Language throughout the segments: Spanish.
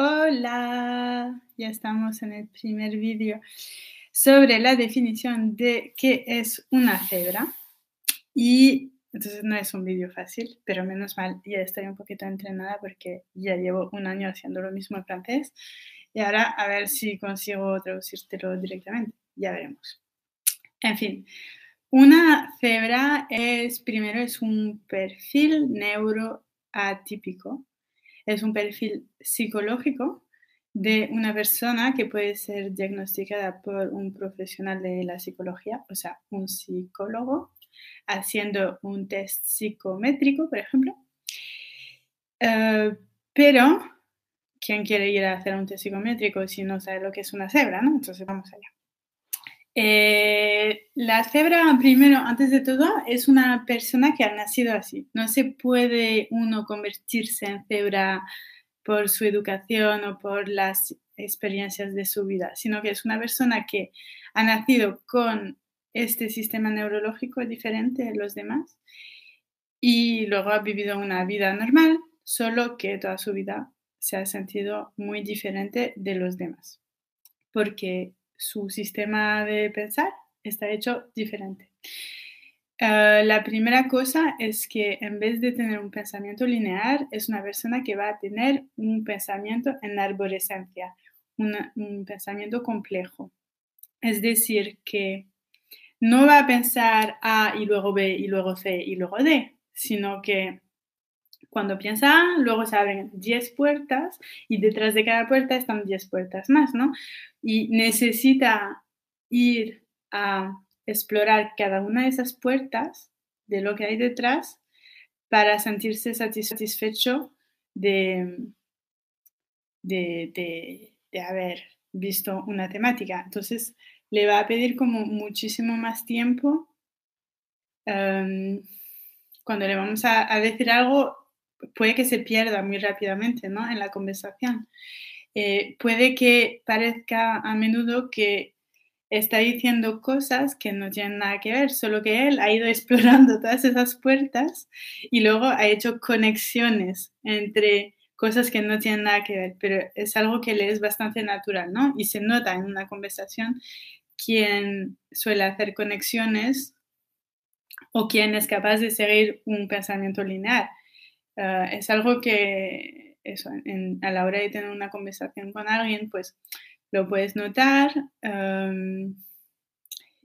Hola, ya estamos en el primer vídeo sobre la definición de qué es una cebra. Y entonces no es un vídeo fácil, pero menos mal, ya estoy un poquito entrenada porque ya llevo un año haciendo lo mismo en francés. Y ahora a ver si consigo traducírtelo directamente. Ya veremos. En fin, una cebra es, primero, es un perfil neuroatípico es un perfil psicológico de una persona que puede ser diagnosticada por un profesional de la psicología, o sea, un psicólogo, haciendo un test psicométrico, por ejemplo. Eh, pero, ¿quién quiere ir a hacer un test psicométrico si no sabe lo que es una cebra? ¿no? Entonces, vamos allá. Eh, la cebra, primero, antes de todo, es una persona que ha nacido así. No se puede uno convertirse en cebra por su educación o por las experiencias de su vida, sino que es una persona que ha nacido con este sistema neurológico diferente de los demás y luego ha vivido una vida normal, solo que toda su vida se ha sentido muy diferente de los demás, porque su sistema de pensar está hecho diferente. Eh, la primera cosa es que en vez de tener un pensamiento lineal, es una persona que va a tener un pensamiento en arborescencia, un pensamiento complejo. Es decir, que no va a pensar A y luego B y luego C y luego D, sino que cuando piensa luego se abren 10 puertas y detrás de cada puerta están 10 puertas más, ¿no? Y necesita ir a explorar cada una de esas puertas de lo que hay detrás para sentirse satisfecho de, de, haber visto una temática. Entonces, le va a pedir como muchísimo más tiempo. Em, cuando le vamos a, decir algo, puede que se pierda muy rápidamente ¿no? en la conversación. Eh, puede que parezca a menudo que está diciendo cosas que no tienen nada que ver, solo que él ha ido explorando todas esas puertas y luego ha hecho conexiones entre cosas que no tienen nada que ver, pero es algo que le es bastante natural, ¿no? Y se nota en una conversación quién suele hacer conexiones o quién es capaz de seguir un pensamiento lineal. Es algo que eso, a la hora de tener una conversación con alguien, pues lo puedes notar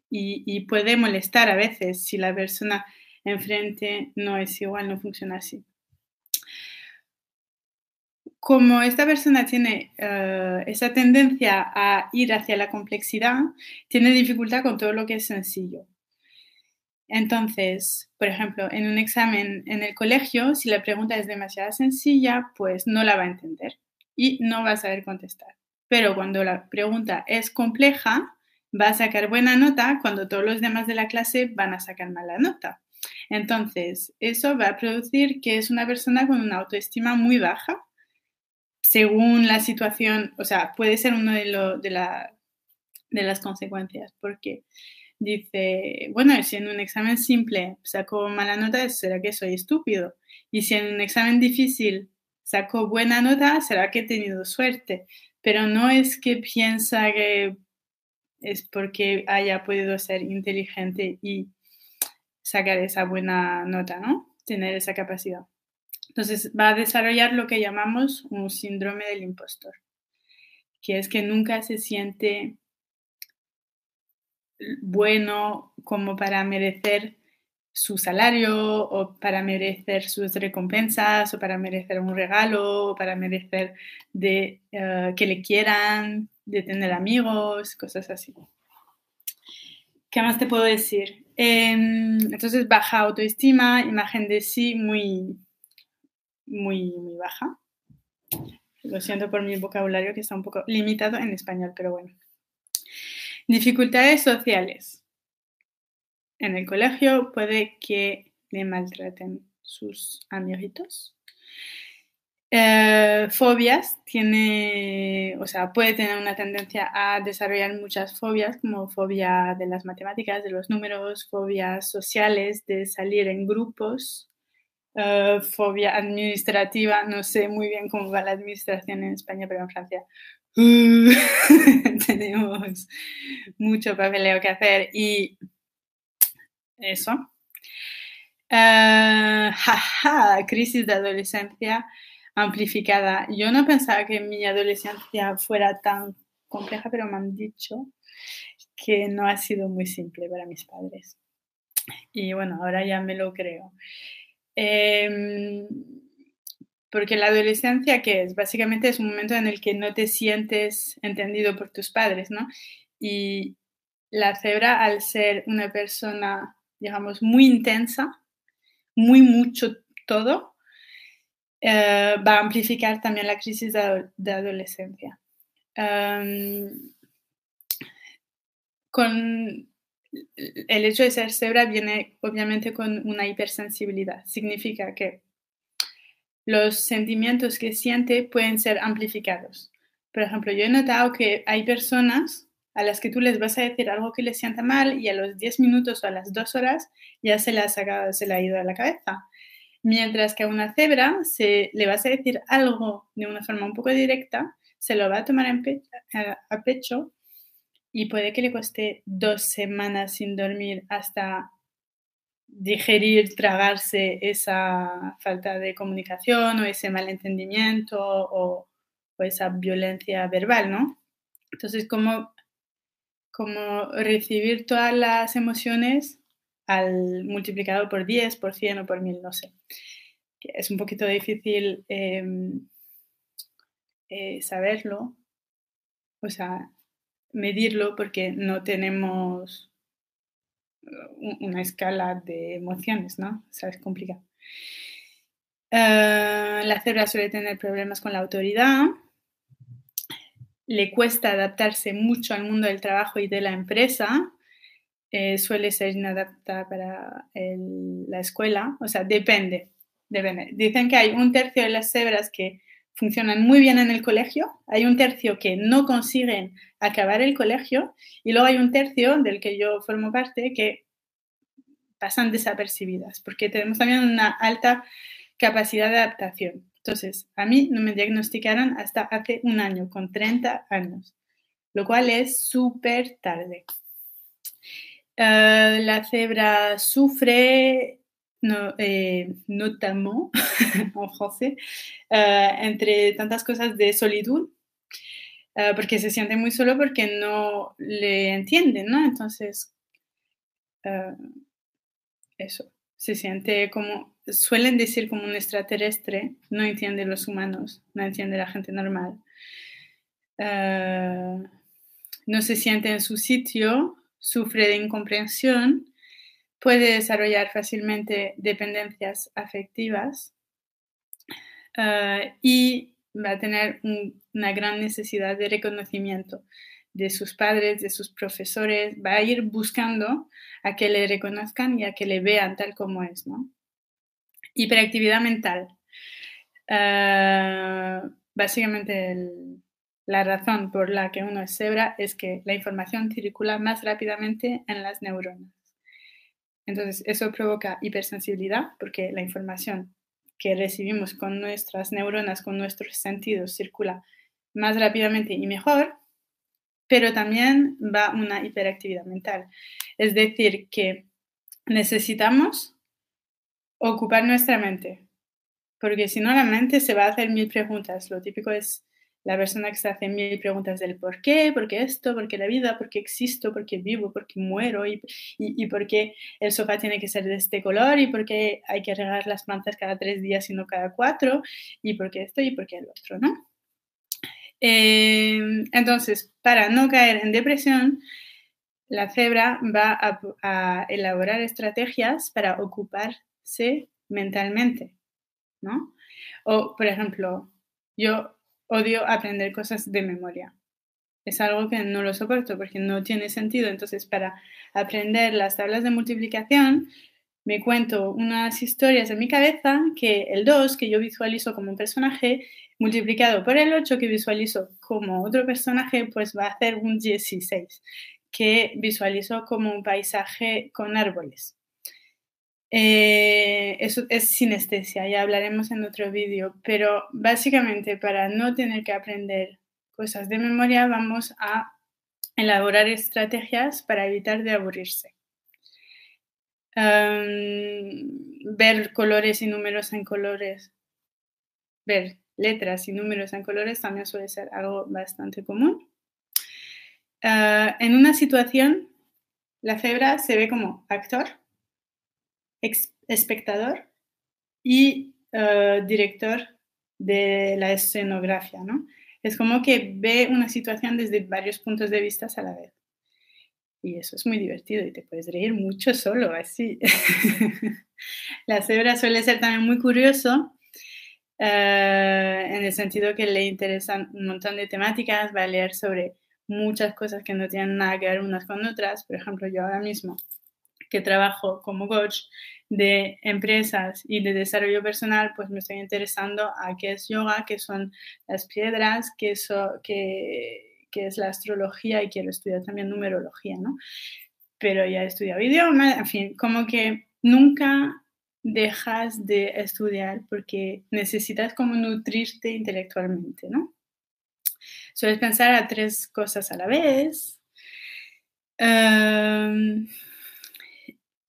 y, y, puede molestar a veces si la persona enfrente no es igual, no funciona así. Como esta persona tiene ah, esa tendencia a ir hacia la complejidad, tiene dificultad con todo lo que es sencillo. Entonces, por ejemplo, en un examen en el colegio, si la pregunta es demasiado sencilla, pues no la va a entender y no va a saber contestar. Pero cuando la pregunta es compleja, va a sacar buena nota cuando todos los demás de la clase van a sacar mala nota. Entonces, eso va a producir que es una persona con una autoestima muy baja, según la situación, o sea, puede ser una de, de, de las consecuencias, porque dice, bueno, si en un examen simple saco mala nota, será que soy estúpido. Y si en un examen difícil saco buena nota, será que he tenido suerte. Pero no es que piensa que es porque haya podido ser inteligente y sacar esa buena nota, ¿no? Tener esa capacidad. Entonces va a desarrollar lo que llamamos un síndrome del impostor, que es que nunca se siente bueno como para merecer su salario o para merecer sus recompensas o para merecer un regalo o para merecer de eh, que le quieran, de tener amigos, cosas así. ¿Qué más te puedo decir? Em, entonces, baja autoestima, imagen de sí muy, muy, muy baja. Lo siento por mi vocabulario que está un poco limitado en español, pero bueno. Dificultades sociales. En el colegio puede que le maltraten sus amiguitos. Eh, fobias tiene, o sea, puede tener una tendencia a desarrollar muchas fobias, como fobia de las matemáticas, de los números, fobias sociales, de salir en grupos, eh, fobia administrativa, no sé muy bien cómo va la administración en España, pero en Francia tenemos mucho papeleo que hacer y eso. Uh, crisis de adolescencia amplificada. Yo no pensaba que mi adolescencia fuera tan compleja, pero me han dicho que no ha sido muy simple para mis padres. Y bueno, ahora ya me lo creo. Em, porque la adolescencia, ¿qué es? Básicamente es un momento en el que no te sientes entendido por tus padres, ¿no? Y la cebra, al ser una persona, digamos, muy intensa, muy mucho todo, eh, va a amplificar también la crisis de, adolescencia. Em, con el hecho de ser cebra viene obviamente con una hipersensibilidad. Significa que los sentimientos que siente pueden ser amplificados. Por ejemplo, yo he notado que hay personas a las que tú les vas a decir algo que les sienta mal y a los 10 minutos o a las 2 horas ya se la ha, se le ha ido a la cabeza. Mientras que a una cebra se, le vas a decir algo de una forma un poco directa, se lo va a tomar a pecho y puede que le cueste dos semanas sin dormir hasta digerir, tragarse esa falta de comunicación o ese malentendimiento o, o esa violencia verbal, ¿no? Entonces, como, como recibir todas las emociones al multiplicado por 10, por 100 o por 1000, no sé. Es un poquito difícil em, eh, saberlo, o sea, medirlo porque no tenemos una escala de emociones, ¿no? O sea, es complicado. Eh, la cebra suele tener problemas con la autoridad, le cuesta adaptarse mucho al mundo del trabajo y de la empresa, eh, suele ser inadaptada para la escuela, o sea, depende, depende. Dicen que hay un tercio de las cebras que funcionan muy bien en el colegio, hay un tercio que no consiguen acabar el colegio y luego hay un tercio del que yo formo parte que pasan desapercibidas porque tenemos también una alta capacidad de adaptación. Entonces, a mí no me diagnosticaron hasta hace un año, con 30 años, lo cual es súper tarde. Eh, la cebra sufre no, eh, notamment en français, eh, entre tantas cosas de solitud, eh, porque se siente muy solo porque no le entienden, ¿no? Entonces, eso, se siente como, suelen decir como un extraterrestre, no entiende los humanos, no entiende la gente normal. no se siente en su sitio, sufre de incomprensión puede desarrollar fácilmente dependencias afectivas eh, y va a tener una gran necesidad de reconocimiento de sus padres, de sus profesores, va a ir buscando a que le reconozcan y a que le vean tal como es, ¿no? Hiperactividad mental. Eh, básicamente la razón por la que uno es cebra es que la información circula más rápidamente en las neuronas. Entonces, eso provoca hipersensibilidad porque la información que recibimos con nuestras neuronas, con nuestros sentidos, circula más rápidamente y mejor, pero también va una hiperactividad mental. Es decir, que necesitamos ocupar nuestra mente, porque si no la mente se va a hacer mil preguntas. Lo típico es la persona que se hace mil preguntas del por qué, por qué esto, por qué la vida, por qué existo, por qué vivo, por qué muero y, y, por qué el sofá tiene que ser de este color y por qué hay que regar las plantas cada tres días y no cada cuatro y por qué esto y por qué el otro, ¿no? Em, entonces, para no caer en depresión, la cebra va a, elaborar estrategias para ocuparse mentalmente, ¿no? O, por ejemplo, yo odio aprender cosas de memoria. Es algo que no lo soporto porque no tiene sentido. Entonces, para aprender las tablas de multiplicación, me cuento unas historias en mi cabeza que el 2, que yo visualizo como un personaje, multiplicado por el 8, que visualizo como otro personaje, pues va a hacer un 16, que visualizo como un paisaje con árboles. Eh, eso es sinestesia, ya hablaremos en otro vídeo, pero básicamente para no tener que aprender cosas de memoria vamos a elaborar estrategias para evitar de aburrirse. ver colores y números en colores, ver letras y números en colores también suele ser algo bastante común. Ah, en una situación, la cebra se ve como actor espectador y eh, director de la escenografía, ¿no? Es como que ve una situación desde varios puntos de vista a la vez. Y eso es muy divertido y te puedes reír mucho solo, así. la cebra suele ser también muy curioso eh, en el sentido que le interesan un montón de temáticas, va a leer sobre muchas cosas que no tienen nada que ver unas con otras. Por ejemplo, yo ahora mismo que trabajo como coach de empresas y de desarrollo personal, pues me estoy interesando a qué es yoga, qué son las piedras, qué, es la astrología y quiero estudiar también numerología, ¿no? Pero ya he estudiado idioma, en fin, como que nunca dejas de estudiar porque necesitas como nutrirte intelectualmente, ¿no? Sueles pensar a tres cosas a la vez. Em,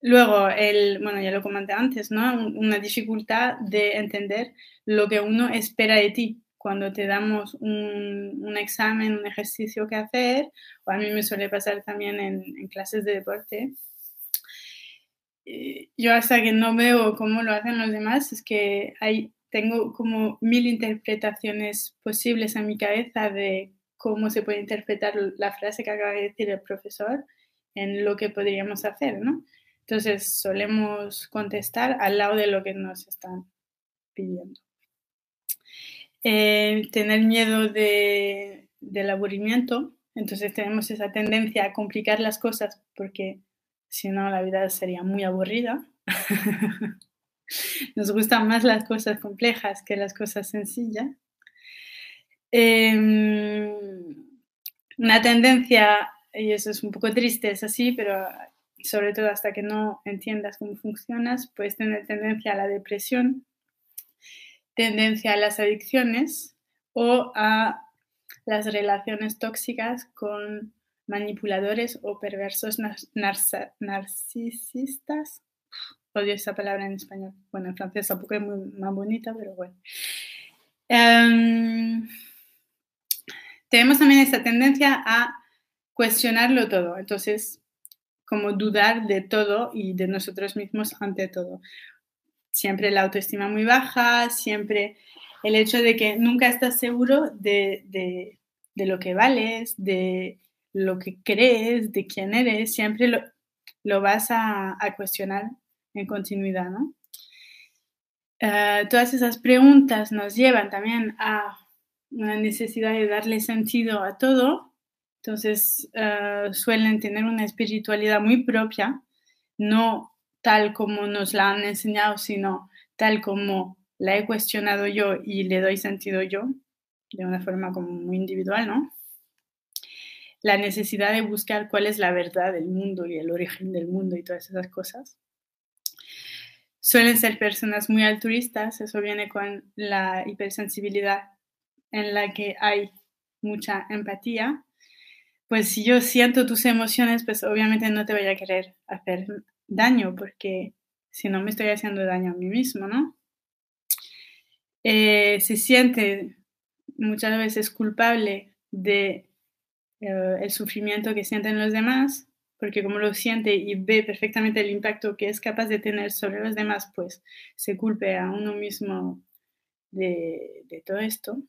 Luego, el, bueno, ya lo comenté antes, ¿no? Una dificultad de entender lo que uno espera de ti cuando te damos un, examen, un ejercicio que hacer, o a mí me suele pasar también en, clases de deporte. Eh, yo hasta que no veo cómo lo hacen los demás, es que hay, tengo como mil interpretaciones posibles en mi cabeza de cómo se puede interpretar la frase que acaba de decir el profesor en lo que podríamos hacer, ¿no? Entonces solemos contestar al lado de lo que nos están pidiendo. Eh, tener miedo del aburrimiento, entonces tenemos esa tendencia a complicar las cosas porque si no la vida sería muy aburrida. Nos gustan más las cosas complejas que las cosas sencillas. Em, una tendencia, y eso es un poco triste, es así, pero sobre todo hasta que no entiendas cómo funcionas, puedes tener tendencia a la depresión, tendencia a las adicciones o a las relaciones tóxicas con manipuladores o perversos narcisistas. Odio esa palabra en español. Bueno, en francés tampoco es muy más bonita, pero bueno. Em, tenemos también esa tendencia a cuestionarlo todo. Entonces, como dudar de todo y de nosotros mismos ante todo. Siempre la autoestima muy baja, siempre el hecho de que nunca estás seguro de, lo que vales, de lo que crees, de quién eres, siempre lo, vas a, cuestionar en continuidad, ¿no? Eh, todas esas preguntas nos llevan también a una necesidad de darle sentido a todo entonces, eh, suelen tener una espiritualidad muy propia, no tal como nos la han enseñado, sino tal como la he cuestionado yo y le doy sentido yo, de una forma como muy individual, ¿no? La necesidad de buscar cuál es la verdad del mundo y el origen del mundo y todas esas cosas. Suelen ser personas muy altruistas, eso viene con la hipersensibilidad en la que hay mucha empatía pues si yo siento tus emociones, pues obviamente no te voy a querer hacer daño, porque si no me estoy haciendo daño a mí mismo, ¿no? Eh, se siente muchas veces culpable de eh, el sufrimiento que sienten los demás, porque como lo siente y ve perfectamente el impacto que es capaz de tener sobre los demás, pues se culpe a uno mismo de, de todo esto.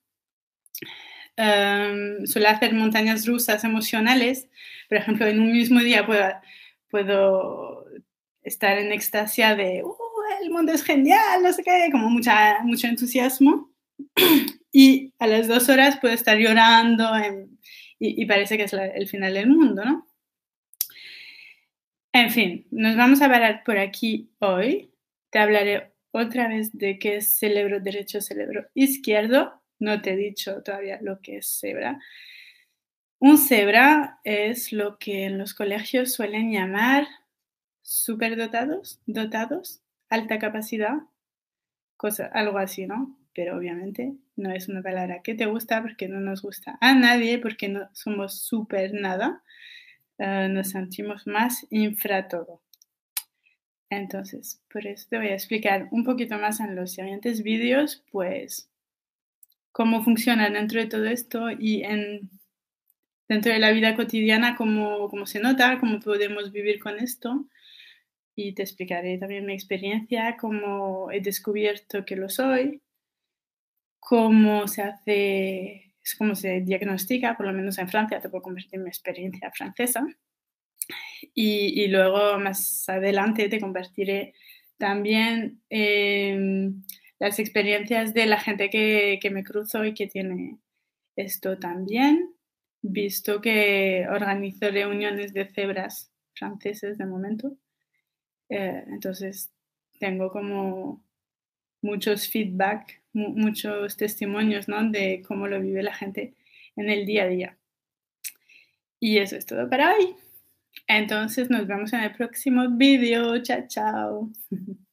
Em, suele hacer montañas rusas emocionales. Por ejemplo, en un mismo día puedo, estar en extasia de uh, el mundo es genial, no sé qué, como mucha, mucho entusiasmo. y a las dos horas puedo estar llorando y, parece que es el final del mundo, ¿no? En fin, nos vamos a parar por aquí hoy. Te hablaré otra vez de qué es cerebro derecho, cerebro izquierdo no te he dicho todavía lo que es cebra. Un cebra es lo que en los colegios suelen llamar superdotados, dotados. alta capacidad, cosa, algo así, ¿no? Pero obviamente no es una palabra que te gusta porque no nos gusta a nadie, porque no somos súper nada, eh, nos sentimos más infra todo. Entonces, por eso te voy a explicar un poquito más en los siguientes vídeos, pues, cómo funciona dentro de todo esto y en, dentro de la vida cotidiana, cómo, cómo se nota, cómo podemos vivir con esto. Y te explicaré también mi experiencia, cómo he descubierto que lo soy, cómo se hace, cómo se diagnostica, por lo menos en Francia, te puedo convertir en mi experiencia francesa. Y, luego más adelante te compartiré también em, las experiencias de la gente que, me cruzo y que tiene esto también, visto que organizo reuniones de cebras franceses de momento. Eh, entonces tengo como muchos feedback, muchos testimonios ¿no? de cómo lo vive la gente en el día a día. Y eso es todo para hoy. Entonces nos vemos en el próximo vídeo. Chao, chao.